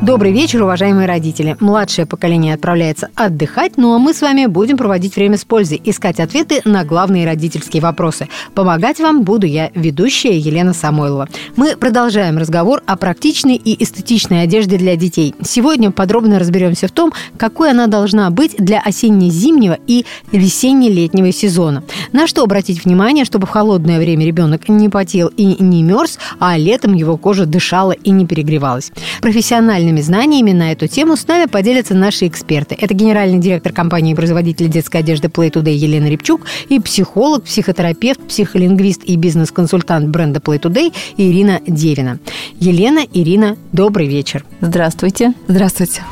Добрый вечер, уважаемые родители. Младшее поколение отправляется отдыхать, ну а мы с вами будем проводить время с пользой, искать ответы на главные родительские вопросы. Помогать вам буду я, ведущая Елена Самойлова. Мы продолжаем разговор о практичной и эстетичной одежде для детей. Сегодня подробно разберемся в том, какой она должна быть для осенне-зимнего и весенне-летнего сезона. На что обратить внимание, чтобы в холодное время ребенок не потел и не мерз, а летом его кожа дышала и не перегревалась. Профессиональный актуальными знаниями на эту тему с нами поделятся наши эксперты. Это генеральный директор компании производителя детской одежды Play Today Елена Рябчук и психолог, психотерапевт, психолингвист и бизнес-консультант бренда Play Today Ирина Девина. Елена, Ирина, добрый вечер. Здравствуйте. Здравствуйте.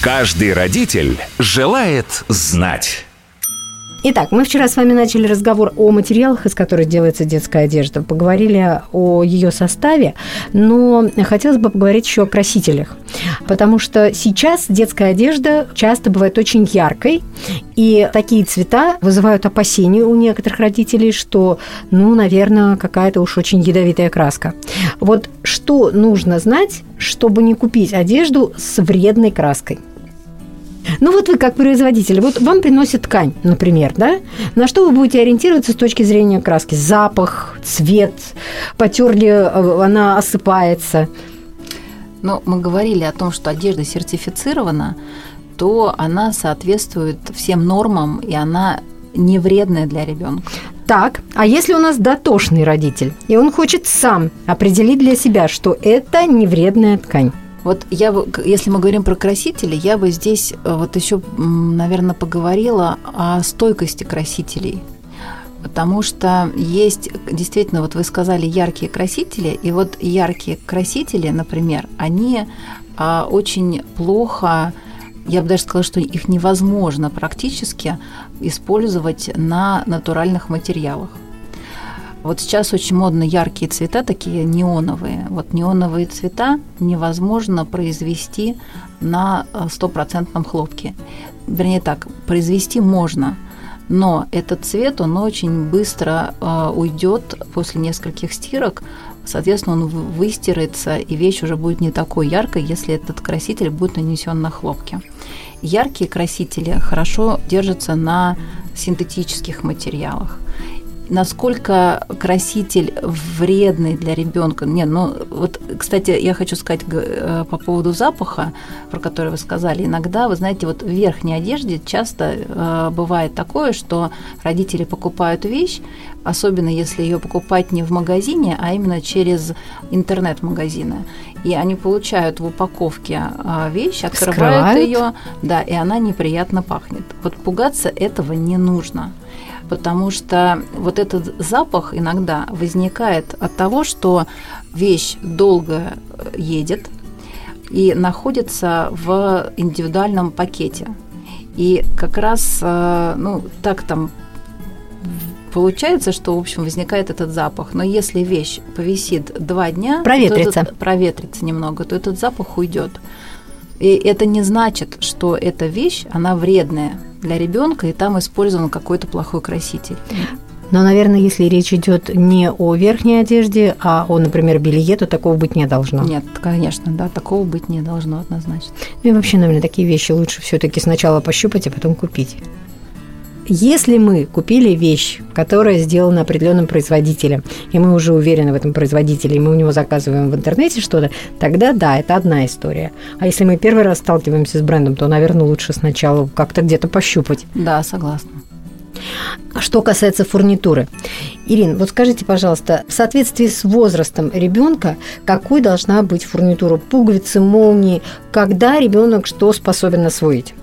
Каждый родитель желает знать. Итак, мы вчера с вами начали разговор о материалах, из которых делается детская одежда. Поговорили о ее составе, но хотелось бы поговорить еще о красителях. Потому что сейчас детская одежда часто бывает очень яркой, и такие цвета вызывают опасения у некоторых родителей, что, ну, наверное, какая-то уж очень ядовитая краска. Вот что нужно знать, чтобы не купить одежду с вредной краской? Ну вот вы как производитель, вот вам приносят ткань, например, да? На что вы будете ориентироваться с точки зрения краски? Запах, цвет, потерли, э, она осыпается. Ну, мы говорили о том, что одежда сертифицирована, то она соответствует всем нормам, и она не вредная для ребенка. Так, а если у нас дотошный родитель, и он хочет сам определить для себя, что это не вредная ткань? Вот я если мы говорим про красители, я бы здесь э, вот еще, наверное, поговорила о стойкости красителей. Потому что есть действительно, вот вы сказали, яркие красители, и вот яркие красители, например, они а, очень плохо, я бы даже сказала, что их невозможно практически использовать на натуральных материалах. Вот сейчас очень модно яркие цвета, такие неоновые. Вот неоновые цвета невозможно произвести на э, стопроцентном хлопке. Вернее так, произвести можно, но этот цвет, он очень быстро э, уйдет после нескольких стирок, соответственно, он выстирается, и вещь уже будет не такой яркой, если этот краситель будет нанесен на хлопке. Яркие красители хорошо держатся на синтетических материалах насколько краситель вредный для ребенка. Не, ну вот, кстати, я хочу сказать э, по поводу запаха, про который вы сказали. Иногда, вы знаете, вот в верхней одежде часто э, бывает такое, что родители покупают вещь, особенно если ее покупать не в магазине, а именно через интернет-магазины. И они получают в упаковке э, вещь, открывают ее, да, и она неприятно пахнет. Вот пугаться этого не нужно потому что вот этот запах иногда возникает от того, что вещь долго едет и находится в индивидуальном пакете. И как раз, э, ну, так там получается, что, в общем, возникает этот запах. Но если вещь повисит два дня, проветрится, то этот, проветрится немного, то этот запах уйдет. И это не значит, что эта вещь, она вредная для ребенка, и там использован какой-то плохой краситель. Но, наверное, если речь идет не о верхней одежде, а о, например, белье, то такого быть не должно. Нет, конечно, да, такого быть не должно однозначно. Ну и вообще, наверное, такие вещи лучше все-таки сначала пощупать, а потом купить. Если мы купили вещь, которая сделана определенным производителем, и мы уже уверены в этом производителе, и мы у него заказываем в интернете что-то, тогда да, это одна история. А если мы первый раз сталкиваемся с брендом, то, наверное, лучше сначала как-то где-то пощупать. Да, согласна. Что касается фурнитуры. Ирина, вот скажите, пожалуйста, в соответствии с возрастом ребенка, какой должна быть фурнитура? Пуговицы, молнии, когда ребенок что способен освоить?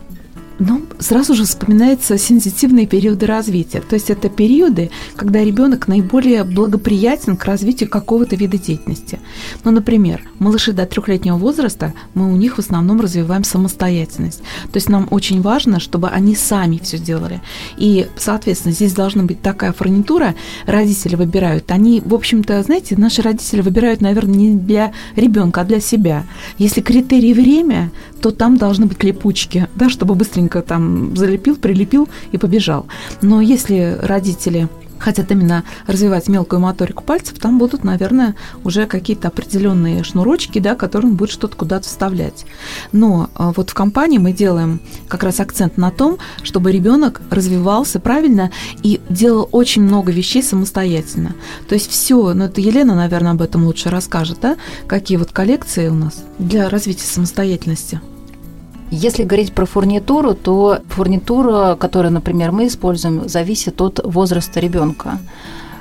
Ну, сразу же вспоминаются сенситивные периоды развития. То есть это периоды, когда ребенок наиболее благоприятен к развитию какого-то вида деятельности. Ну, например, малыши до трехлетнего возраста, мы у них в основном развиваем самостоятельность. То есть нам очень важно, чтобы они сами все делали. И, соответственно, здесь должна быть такая фурнитура, родители выбирают. Они, в общем-то, знаете, наши родители выбирают, наверное, не для ребенка, а для себя. Если критерий время, то там должны быть липучки, да, чтобы быстренько там залепил, прилепил и побежал. Но если родители хотят именно развивать мелкую моторику пальцев, там будут, наверное, уже какие-то определенные шнурочки, да, которые он будет что-то куда-то вставлять. Но а, вот в компании мы делаем как раз акцент на том, чтобы ребенок развивался правильно и делал очень много вещей самостоятельно. То есть все, ну это Елена, наверное, об этом лучше расскажет, да, какие вот коллекции у нас для развития самостоятельности. Если говорить про фурнитуру, то фурнитура, которую, например, мы используем, зависит от возраста ребенка.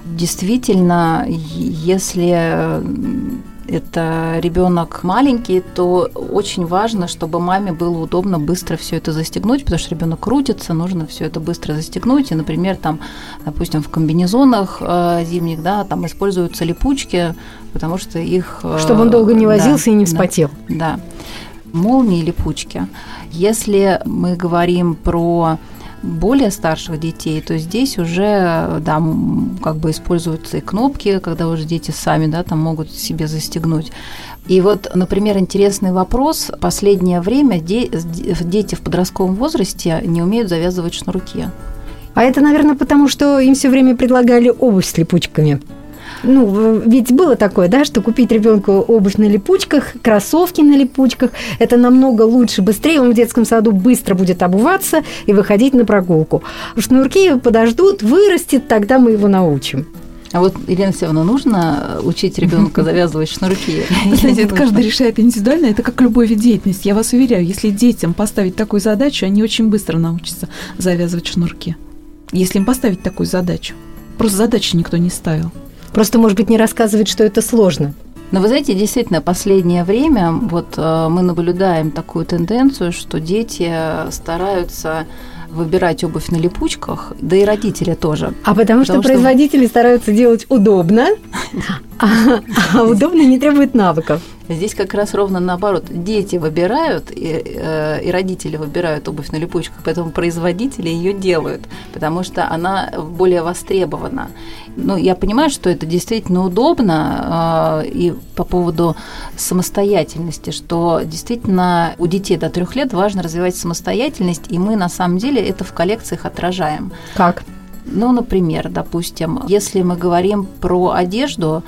Действительно, если это ребенок маленький, то очень важно, чтобы маме было удобно быстро все это застегнуть, потому что ребенок крутится, нужно все это быстро застегнуть. И, например, там, допустим, в комбинезонах э, зимних, да, там используются липучки, потому что их... Э, чтобы он долго не возился да, и не вспотел. Да. да молнии или пучки. Если мы говорим про более старших детей, то здесь уже, да, как бы используются и кнопки, когда уже дети сами, да, там могут себе застегнуть. И вот, например, интересный вопрос. Последнее время дети в подростковом возрасте не умеют завязывать шнурки. А это, наверное, потому что им все время предлагали обувь с липучками. Ну, ведь было такое, да, что купить ребенку обувь на липучках, кроссовки на липучках, это намного лучше, быстрее он в детском саду быстро будет обуваться и выходить на прогулку. Шнурки подождут, вырастет, тогда мы его научим. А вот, Елена Севна, нужно учить ребенка завязывать шнурки? Знаете, это каждый решает индивидуально, это как любой вид деятельности. Я вас уверяю, если детям поставить такую задачу, они очень быстро научатся завязывать шнурки. Если им поставить такую задачу. Просто задачи никто не ставил. Просто, может быть, не рассказывать, что это сложно. Но вы знаете, действительно, последнее время вот э, мы наблюдаем такую тенденцию, что дети стараются выбирать обувь на липучках, да и родители тоже. А потому, потому что, что производители стараются делать удобно, а, а удобно не требует навыков. Здесь как раз ровно наоборот. Дети выбирают, и, э, и родители выбирают обувь на липучках, поэтому производители ее делают, потому что она более востребована. Ну, я понимаю, что это действительно удобно, э, и по поводу самостоятельности, что действительно у детей до трех лет важно развивать самостоятельность, и мы на самом деле это в коллекциях отражаем. Как? Ну, например, допустим, если мы говорим про одежду,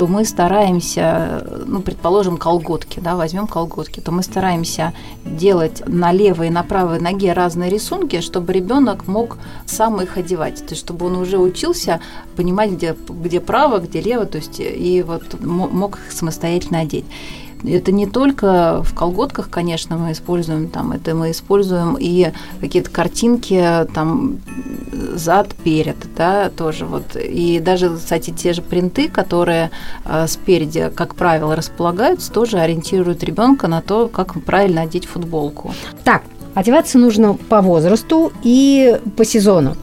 то мы стараемся, ну, предположим, колготки, да, возьмем колготки, то мы стараемся делать на левой и на правой ноге разные рисунки, чтобы ребенок мог сам их одевать, то есть чтобы он уже учился понимать, где, где право, где лево, то есть и вот мог их самостоятельно одеть. Это не только в колготках, конечно, мы используем там, это мы используем и какие-то картинки там зад, перед, да, тоже вот. И даже, кстати, те же принты, которые э, спереди, как правило, располагаются, тоже ориентируют ребенка на то, как правильно одеть футболку. Так, Одеваться нужно по возрасту и по сезону.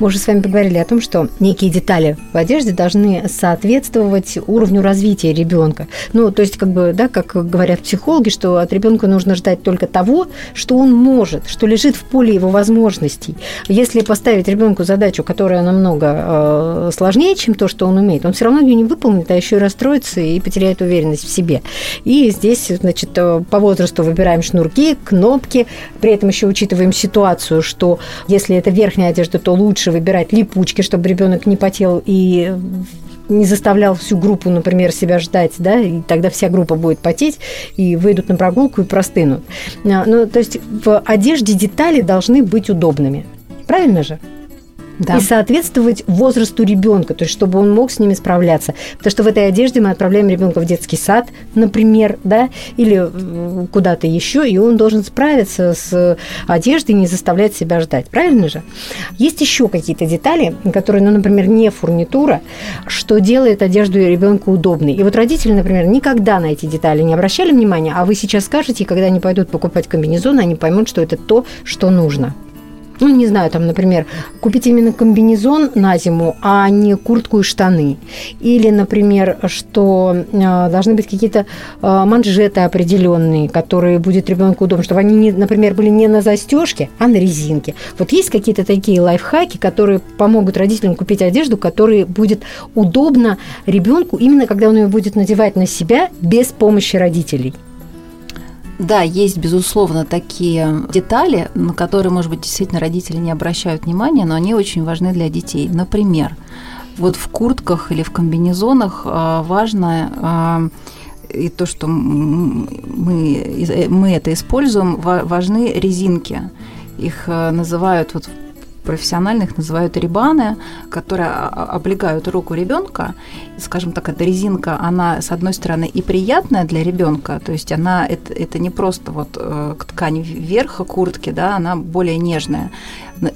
Мы уже с вами поговорили о том, что некие детали в одежде должны соответствовать уровню развития ребенка. Ну, то есть, как бы, да, как говорят психологи, что от ребенка нужно ждать только того, что он может, что лежит в поле его возможностей. Если поставить ребенку задачу, которая намного э, сложнее, чем то, что он умеет, он все равно ее не выполнит, а еще и расстроится и потеряет уверенность в себе. И здесь, значит, э, по возрасту выбираем шнурки, кнопки, при этом еще учитываем ситуацию, что если это верхняя одежда, то лучше выбирать липучки, чтобы ребенок не потел и не заставлял всю группу, например, себя ждать, да, и тогда вся группа будет потеть, и выйдут на прогулку и простынут. А, ну, то есть в одежде детали должны быть удобными. Правильно же? Да. и соответствовать возрасту ребенка, то есть чтобы он мог с ними справляться. Потому что в этой одежде мы отправляем ребенка в детский сад, например, да, или куда-то еще, и он должен справиться с одеждой, не заставлять себя ждать. Правильно же? Есть еще какие-то детали, которые, ну, например, не фурнитура, что делает одежду ребенку удобной. И вот родители, например, никогда на эти детали не обращали внимания, а вы сейчас скажете, и когда они пойдут покупать комбинезон, они поймут, что это то, что нужно ну, не знаю, там, например, купить именно комбинезон на зиму, а не куртку и штаны. Или, например, что э, должны быть какие-то э, манжеты определенные, которые будет ребенку удобно, чтобы они, не, например, были не на застежке, а на резинке. Вот есть какие-то такие лайфхаки, которые помогут родителям купить одежду, которая будет удобна ребенку именно когда он ее будет надевать на себя без помощи родителей. Да, есть, безусловно, такие детали, на которые, может быть, действительно родители не обращают внимания, но они очень важны для детей. Например, вот в куртках или в комбинезонах а, важно а, и то, что мы, мы это используем, важны резинки. Их а, называют вот профессиональных называют рибаны, которые облегают руку ребенка. Скажем так, эта резинка, она, с одной стороны, и приятная для ребенка, то есть она, это, это не просто вот э, ткань верха куртки, да, она более нежная.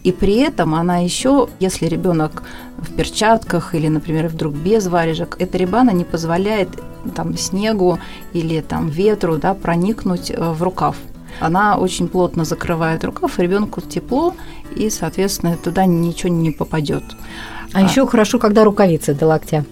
И при этом она еще, если ребенок в перчатках или, например, вдруг без варежек, эта рибана не позволяет там снегу или там ветру да, проникнуть э, в рукав. Она очень плотно закрывает рукав, ребенку тепло, и, соответственно, туда ничего не попадет. А, а еще хорошо, когда рукавицы до локтя.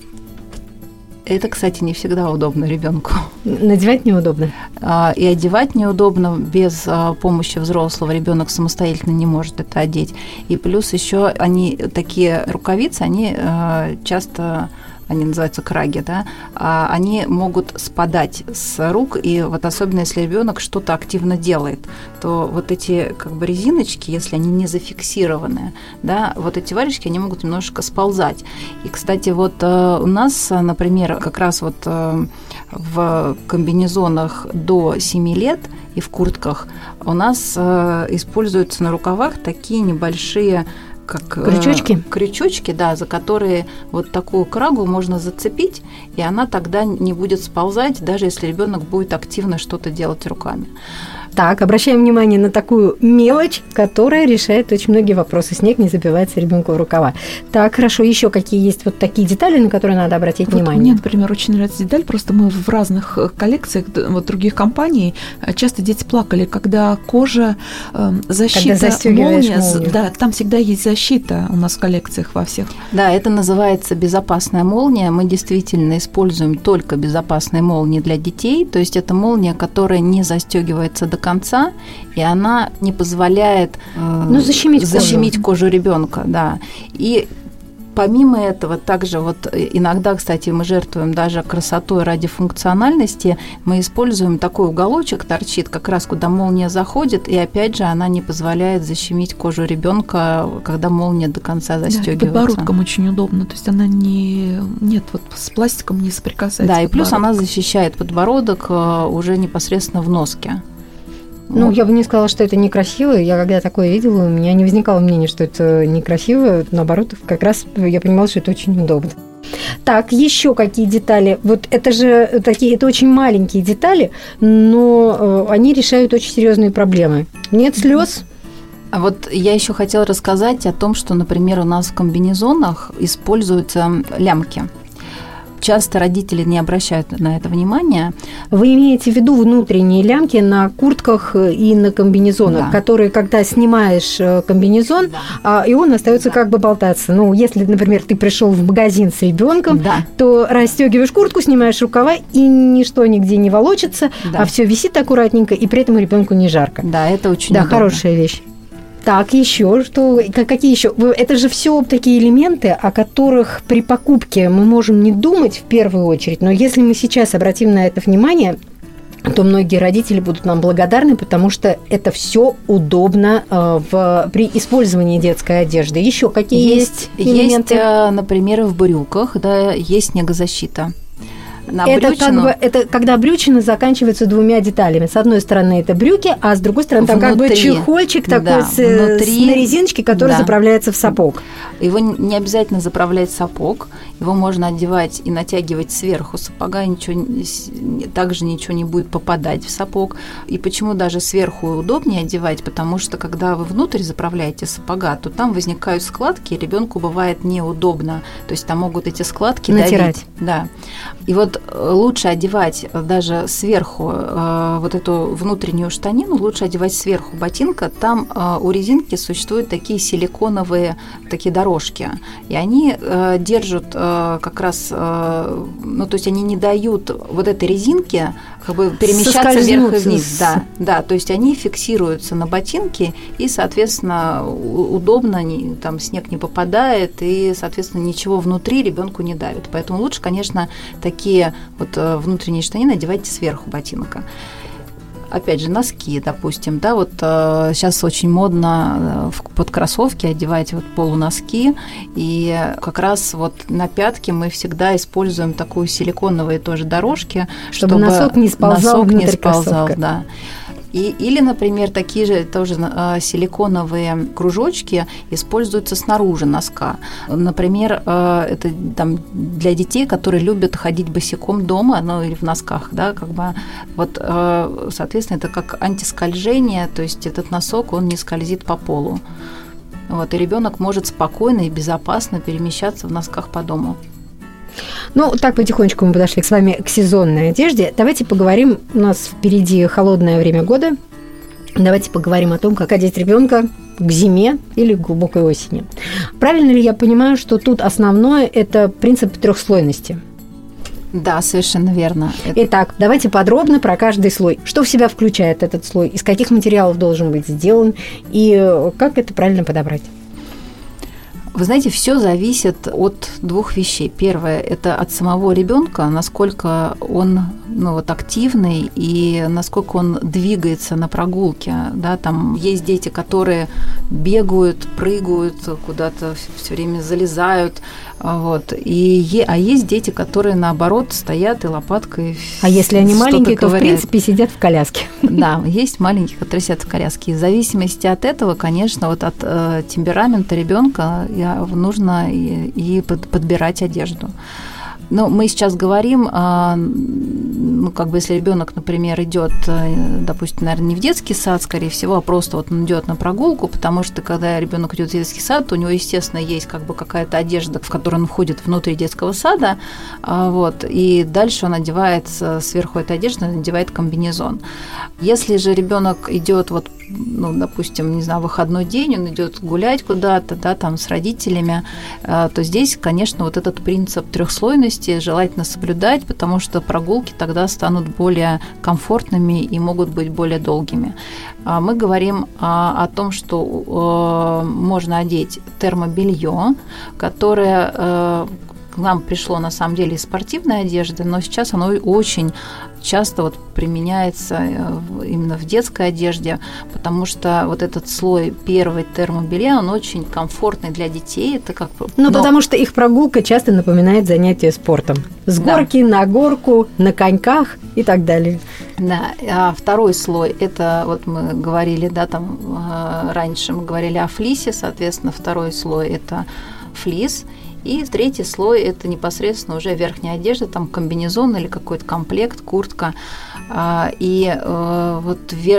Это, кстати, не всегда удобно ребенку. Надевать неудобно. А, и одевать неудобно без а, помощи взрослого. Ребенок самостоятельно не может это одеть. И плюс еще они такие рукавицы, они а, часто они называются краги, да, а они могут спадать с рук, и вот особенно если ребенок что-то активно делает, то вот эти как бы резиночки, если они не зафиксированы, да, вот эти варежки, они могут немножко сползать. И, кстати, вот э, у нас, например, как раз вот э, в комбинезонах до 7 лет и в куртках у нас э, используются на рукавах такие небольшие как э, крючочки. Э, крючочки, да, за которые вот такую крагу можно зацепить, и она тогда не будет сползать, даже если ребенок будет активно что-то делать руками. Так, обращаем внимание на такую мелочь, которая решает очень многие вопросы. Снег не забивается ребенку в рукава. Так, хорошо, еще какие есть вот такие детали, на которые надо обратить вот внимание? Мне, например, очень нравится деталь, просто мы в разных э, коллекциях вот других компаний э, часто дети плакали, когда кожа, э, защита, когда молния, молнию. да, там всегда есть защита у нас в коллекциях во всех. Да, это называется безопасная молния. Мы действительно используем только безопасные молнии для детей, то есть это молния, которая не застегивается до конца, и она не позволяет э, ну, защемить, защемить кожу, кожу ребенка, да. И Помимо этого, также вот иногда, кстати, мы жертвуем даже красотой ради функциональности. Мы используем такой уголочек, торчит как раз, куда молния заходит, и опять же она не позволяет защемить кожу ребенка, когда молния до конца застегивается. Да, подбородком очень удобно, то есть она не нет вот с пластиком не соприкасается. Да, и плюс она защищает подбородок э, уже непосредственно в носке. Ну, я бы не сказала, что это некрасиво. Я когда такое видела, у меня не возникало мнения, что это некрасиво. Наоборот, как раз я понимала, что это очень удобно. Так, еще какие детали? Вот это же такие, это очень маленькие детали, но э, они решают очень серьезные проблемы. Нет слез? А вот я еще хотела рассказать о том, что, например, у нас в комбинезонах используются лямки часто родители не обращают на это внимания. Вы имеете в виду внутренние лямки на куртках и на комбинезонах, да. которые, когда снимаешь э, комбинезон, да. и он остается да. как бы болтаться. Ну, если, например, ты пришел в магазин с ребенком, да. то расстегиваешь куртку, снимаешь рукава, и ничто нигде не волочится, да. а все висит аккуратненько, и при этом ребенку не жарко. Да, это очень Да, удобно. хорошая вещь. Так, еще что? Какие еще? Это же все такие элементы, о которых при покупке мы можем не думать в первую очередь, но если мы сейчас обратим на это внимание, то многие родители будут нам благодарны, потому что это все удобно э, в, при использовании детской одежды. Еще какие есть, есть элементы? Есть, э, например, в брюках, да, есть снегозащита на это брючину. как бы это когда брючина заканчивается двумя деталями. С одной стороны это брюки, а с другой стороны там внутри. как бы чехольчик такой да, с, внутри, с на резиночке, который да. заправляется в сапог. Его не обязательно заправлять в сапог, его можно одевать и натягивать сверху сапога, ничего, также ничего не будет попадать в сапог. И почему даже сверху удобнее одевать? Потому что когда вы внутрь заправляете сапога, то там возникают складки, и ребенку бывает неудобно. То есть там могут эти складки Натирать. давить. Да. И вот Э, лучше одевать даже сверху э, вот эту внутреннюю штанину, лучше одевать сверху ботинка. Там э, у резинки существуют такие силиконовые такие дорожки, и они э, держат э, как раз, э, ну то есть они не дают вот этой резинке как бы перемещаться вверх и вниз. Да, да, то есть они фиксируются на ботинке, и, соответственно, удобно, там снег не попадает, и, соответственно, ничего внутри ребенку не давит. Поэтому лучше, конечно, такие вот э, внутренние штанины одевайте сверху ботинка. опять же, носки, допустим, да, вот э, сейчас очень модно э, под кроссовки одевать вот полуноски, и как раз вот на пятке мы всегда используем такую силиконовые тоже дорожки, чтобы, чтобы носок не сползал носок не сползал, да. И, или, например, такие же тоже э, силиконовые кружочки используются снаружи носка. Например, э, это там для детей, которые любят ходить босиком дома, ну или в носках, да, как бы вот, э, соответственно, это как антискольжение, то есть этот носок, он не скользит по полу. Вот, и ребенок может спокойно и безопасно перемещаться в носках по дому. Ну, так потихонечку мы подошли с вами к сезонной одежде. Давайте поговорим, у нас впереди холодное время года. Давайте поговорим о том, как одеть ребенка к зиме или к глубокой осени. Правильно ли я понимаю, что тут основное – это принцип трехслойности? Да, совершенно верно. Итак, давайте подробно про каждый слой. Что в себя включает этот слой, из каких материалов должен быть сделан и как это правильно подобрать? Вы знаете, все зависит от двух вещей. Первое – это от самого ребенка, насколько он ну, вот, активный и насколько он двигается на прогулке. Да, там есть дети, которые бегают, прыгают, куда-то все время залезают. Вот. И, а есть дети, которые, наоборот, стоят и лопаткой А если они маленькие, то, в принципе, сидят в коляске. Да, есть маленькие, которые сидят в коляске. И в зависимости от этого, конечно, вот от э, темперамента ребенка нужно и, и подбирать одежду. Но мы сейчас говорим, а, ну, как бы если ребенок, например, идет, э, допустим, наверное, не в детский сад, скорее всего, а просто вот он идет на прогулку, потому что когда ребенок идет в детский сад, у него, естественно, есть как бы какая-то одежда, в которую он входит внутрь детского сада, а, вот, и дальше он одевает сверху этой одежды, надевает комбинезон. Если же ребенок идет вот ну, допустим, не знаю, выходной день, он идет гулять куда-то, да, там с родителями, э, то здесь, конечно, вот этот принцип трехслойности желательно соблюдать, потому что прогулки тогда станут более комфортными и могут быть более долгими. А мы говорим о, о том, что э, можно одеть термобелье, которое э, к нам пришло на самом деле из спортивной одежды, но сейчас оно очень часто вот применяется э, именно в детской одежде, потому что вот этот слой первой термобелья, он очень комфортный для детей. Это как ну, но... потому что их прогулка часто напоминает занятие спортом. С горки да. на горку, на коньках и так далее. Да, а второй слой, это вот мы говорили, да, там э, раньше мы говорили о флисе, соответственно, второй слой это флис, и третий слой – это непосредственно уже верхняя одежда, там комбинезон или какой-то комплект, куртка. А, и э, вот,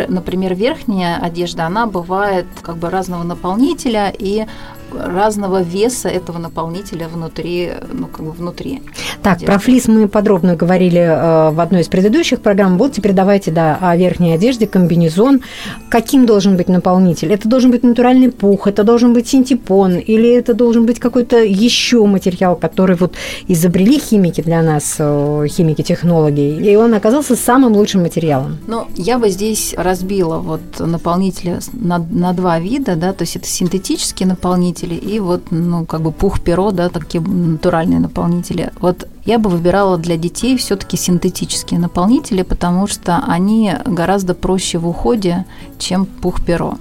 например, верхняя одежда, она бывает как бы разного наполнителя, и разного веса этого наполнителя внутри, ну, как бы внутри. Так, одежды. про флис мы подробно говорили э, в одной из предыдущих программ. Вот теперь давайте, да, о верхней одежде, комбинезон. Каким должен быть наполнитель? Это должен быть натуральный пух, это должен быть синтепон, или это должен быть какой-то еще материал, который вот изобрели химики для нас, э, химики-технологи, и он оказался самым лучшим материалом? Ну, я бы здесь разбила вот наполнители на, на два вида, да, то есть это синтетический наполнитель, наполнители и вот, ну, как бы пух-перо, да, такие натуральные наполнители. Вот я бы выбирала для детей все-таки синтетические наполнители, потому что они гораздо проще в уходе, чем пух-перо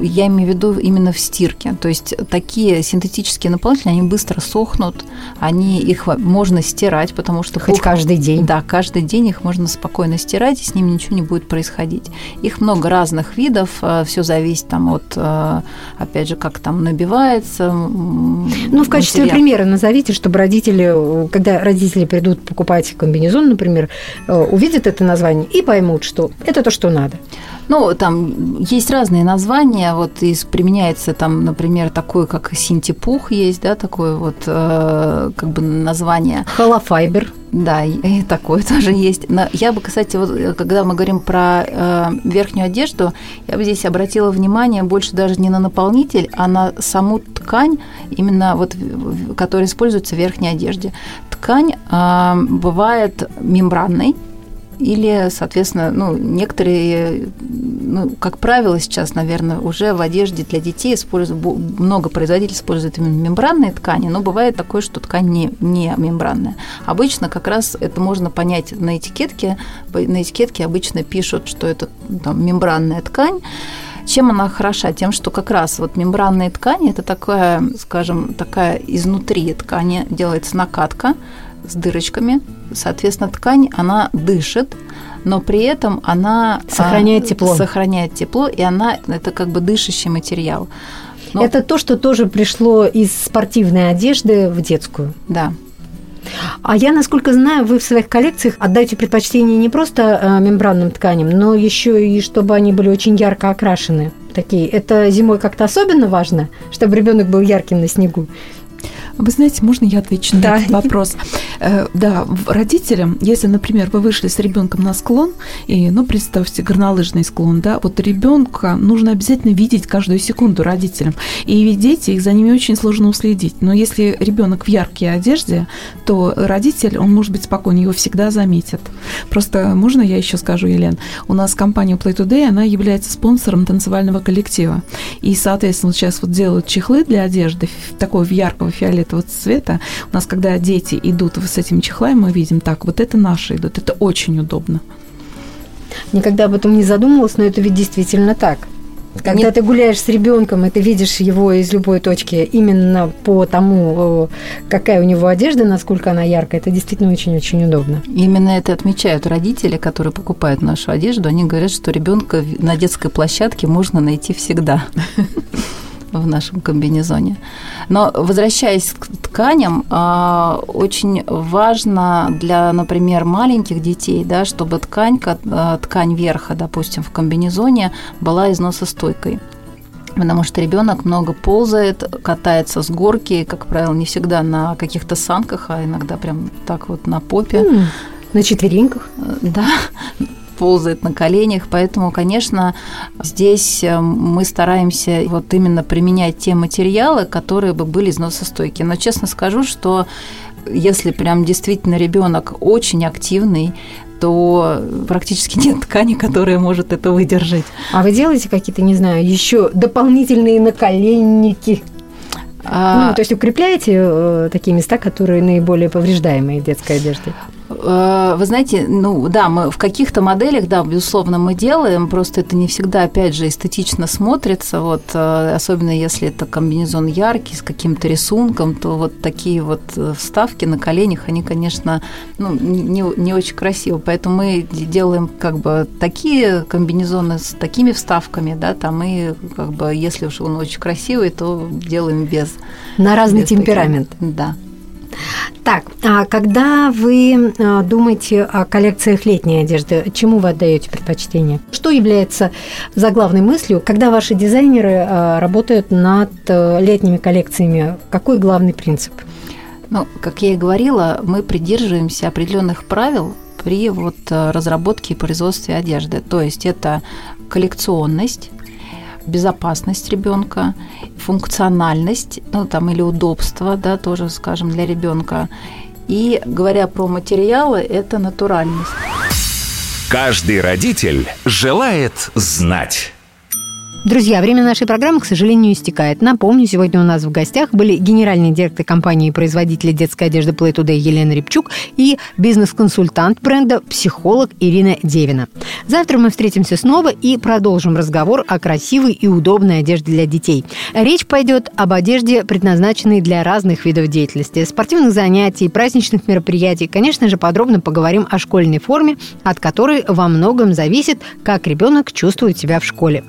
я имею в виду именно в стирке. То есть такие синтетические наполнители, они быстро сохнут, они их можно стирать, потому что хоть пух, каждый день. Да, каждый день их можно спокойно стирать, и с ними ничего не будет происходить. Их много разных видов, э, все зависит там от, э, опять же, как там набивается. Ну, в качестве материал. примера назовите, чтобы родители, когда родители придут покупать комбинезон, например, э, увидят это название и поймут, что это то, что надо. Ну, там есть разные названия. Вот из, применяется там, например, такой, как синтепух есть, да, такое вот э, как бы название. Холофайбер. Да, и такое тоже есть. Но я бы, кстати, вот когда мы говорим про э, верхнюю одежду, я бы здесь обратила внимание больше даже не на наполнитель, а на саму ткань, именно вот, которая используется в верхней одежде. Ткань э, бывает мембранной, или, соответственно, ну, некоторые, ну, как правило, сейчас, наверное, уже в одежде для детей используют, много производителей используют именно мембранные ткани, но бывает такое, что ткань не, не мембранная. Обычно как раз это можно понять на этикетке. На этикетке обычно пишут, что это там, мембранная ткань, чем она хороша? Тем, что как раз вот мембранные ткани – это такая, скажем, такая изнутри ткани делается накатка с дырочками. Соответственно, ткань, она дышит, но при этом она сохраняет а, тепло. Сохраняет тепло, и она это как бы дышащий материал. Но... Это то, что тоже пришло из спортивной одежды в детскую. Да. А я, насколько знаю, вы в своих коллекциях отдаете предпочтение не просто э, мембранным тканям, но еще и чтобы они были очень ярко окрашены. Такие. Это зимой как-то особенно важно, чтобы ребенок был ярким на снегу. Вы знаете, можно я отвечу на да. этот вопрос? Э, да, родителям, если, например, вы вышли с ребенком на склон, и, ну, представьте, горнолыжный склон, да, вот ребенка нужно обязательно видеть каждую секунду родителям. И ведь дети, их за ними очень сложно уследить. Но если ребенок в яркой одежде, то родитель, он может быть спокойнее, его всегда заметят. Просто можно я еще скажу, Елен? У нас компания Play Today, она является спонсором танцевального коллектива. И, соответственно, сейчас вот делают чехлы для одежды такого яркого фиолетового этого цвета. У нас, когда дети идут с этими чехлами, мы видим так, вот это наши идут, это очень удобно. Никогда об этом не задумывалась, но это ведь действительно так. Когда Нет. ты гуляешь с ребенком, и ты видишь его из любой точки именно по тому, какая у него одежда, насколько она яркая, это действительно очень-очень удобно. Именно это отмечают родители, которые покупают нашу одежду. Они говорят, что ребенка на детской площадке можно найти всегда. в нашем комбинезоне. Но возвращаясь к тканям, а, очень важно для, например, маленьких детей, да, чтобы ткань, а, ткань верха, допустим, в комбинезоне была износостойкой потому что ребенок много ползает, катается с горки, как правило, не всегда на каких-то санках, а иногда прям так вот на попе. Mm, на четвереньках. Да, ползает на коленях, поэтому, конечно, здесь э, мы стараемся вот именно применять те материалы, которые бы были износостойкие. Но честно скажу, что если прям действительно ребенок очень активный, то практически нет ткани, которая может это выдержать. А вы делаете какие-то, не знаю, еще дополнительные наколенники? А... Ну, то есть укрепляете э, такие места, которые наиболее повреждаемые детской одеждой? Э, вы знаете, ну да, мы в каких-то моделях, да, безусловно, мы делаем, просто это не всегда, опять же, эстетично смотрится, вот, э, особенно если это комбинезон яркий, с каким-то рисунком, то вот такие вот э, вставки на коленях, они, конечно, ну, не, не очень красивы, поэтому мы делаем как бы такие комбинезоны с такими вставками, да, там и как бы, если уж он очень красивый, то делаем без. На разный без темперамент. Таких, да. Так, а когда вы а, думаете о коллекциях летней одежды, чему вы отдаете предпочтение? Что является заглавной мыслью, когда ваши дизайнеры а, работают над э, летними коллекциями? Какой главный принцип? Ну, как я и говорила, мы придерживаемся определенных правил при вот э, разработке и производстве одежды. То есть это коллекционность, безопасность ребенка, функциональность, ну там или удобство, да, тоже, скажем, для ребенка. И говоря про материалы, это натуральность. Каждый родитель желает знать. Друзья, время нашей программы, к сожалению, истекает. Напомню, сегодня у нас в гостях были генеральный директор компании производителя детской одежды Play Today Елена Рябчук и бизнес-консультант бренда, психолог Ирина Девина. Завтра мы встретимся снова и продолжим разговор о красивой и удобной одежде для детей. Речь пойдет об одежде, предназначенной для разных видов деятельности, спортивных занятий, праздничных мероприятий. Конечно же, подробно поговорим о школьной форме, от которой во многом зависит, как ребенок чувствует себя в школе.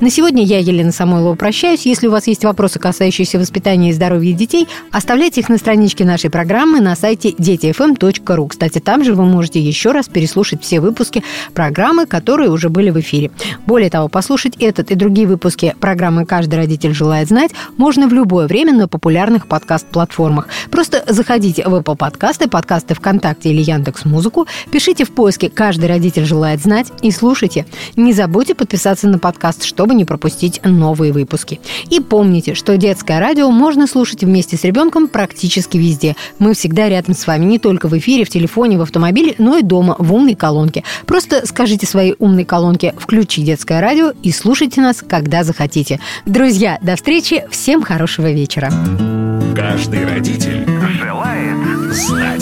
На сегодня я, Елена Самойлова, прощаюсь. Если у вас есть вопросы, касающиеся воспитания и здоровья детей, оставляйте их на страничке нашей программы на сайте детифм.ру. Кстати, там же вы можете еще раз переслушать все выпуски программы, которые уже были в эфире. Более того, послушать этот и другие выпуски программы «Каждый родитель желает знать» можно в любое время на популярных подкаст-платформах. Просто заходите в Apple подкасты, подкасты ВКонтакте или Яндекс Музыку, пишите в поиске «Каждый родитель желает знать» и слушайте. Не забудьте подписаться на подкаст, чтобы не не пропустить новые выпуски. И помните, что детское радио можно слушать вместе с ребенком практически везде. Мы всегда рядом с вами, не только в эфире, в телефоне, в автомобиле, но и дома, в умной колонке. Просто скажите своей умной колонке «Включи детское радио» и слушайте нас, когда захотите. Друзья, до встречи, всем хорошего вечера. Каждый родитель желает знать.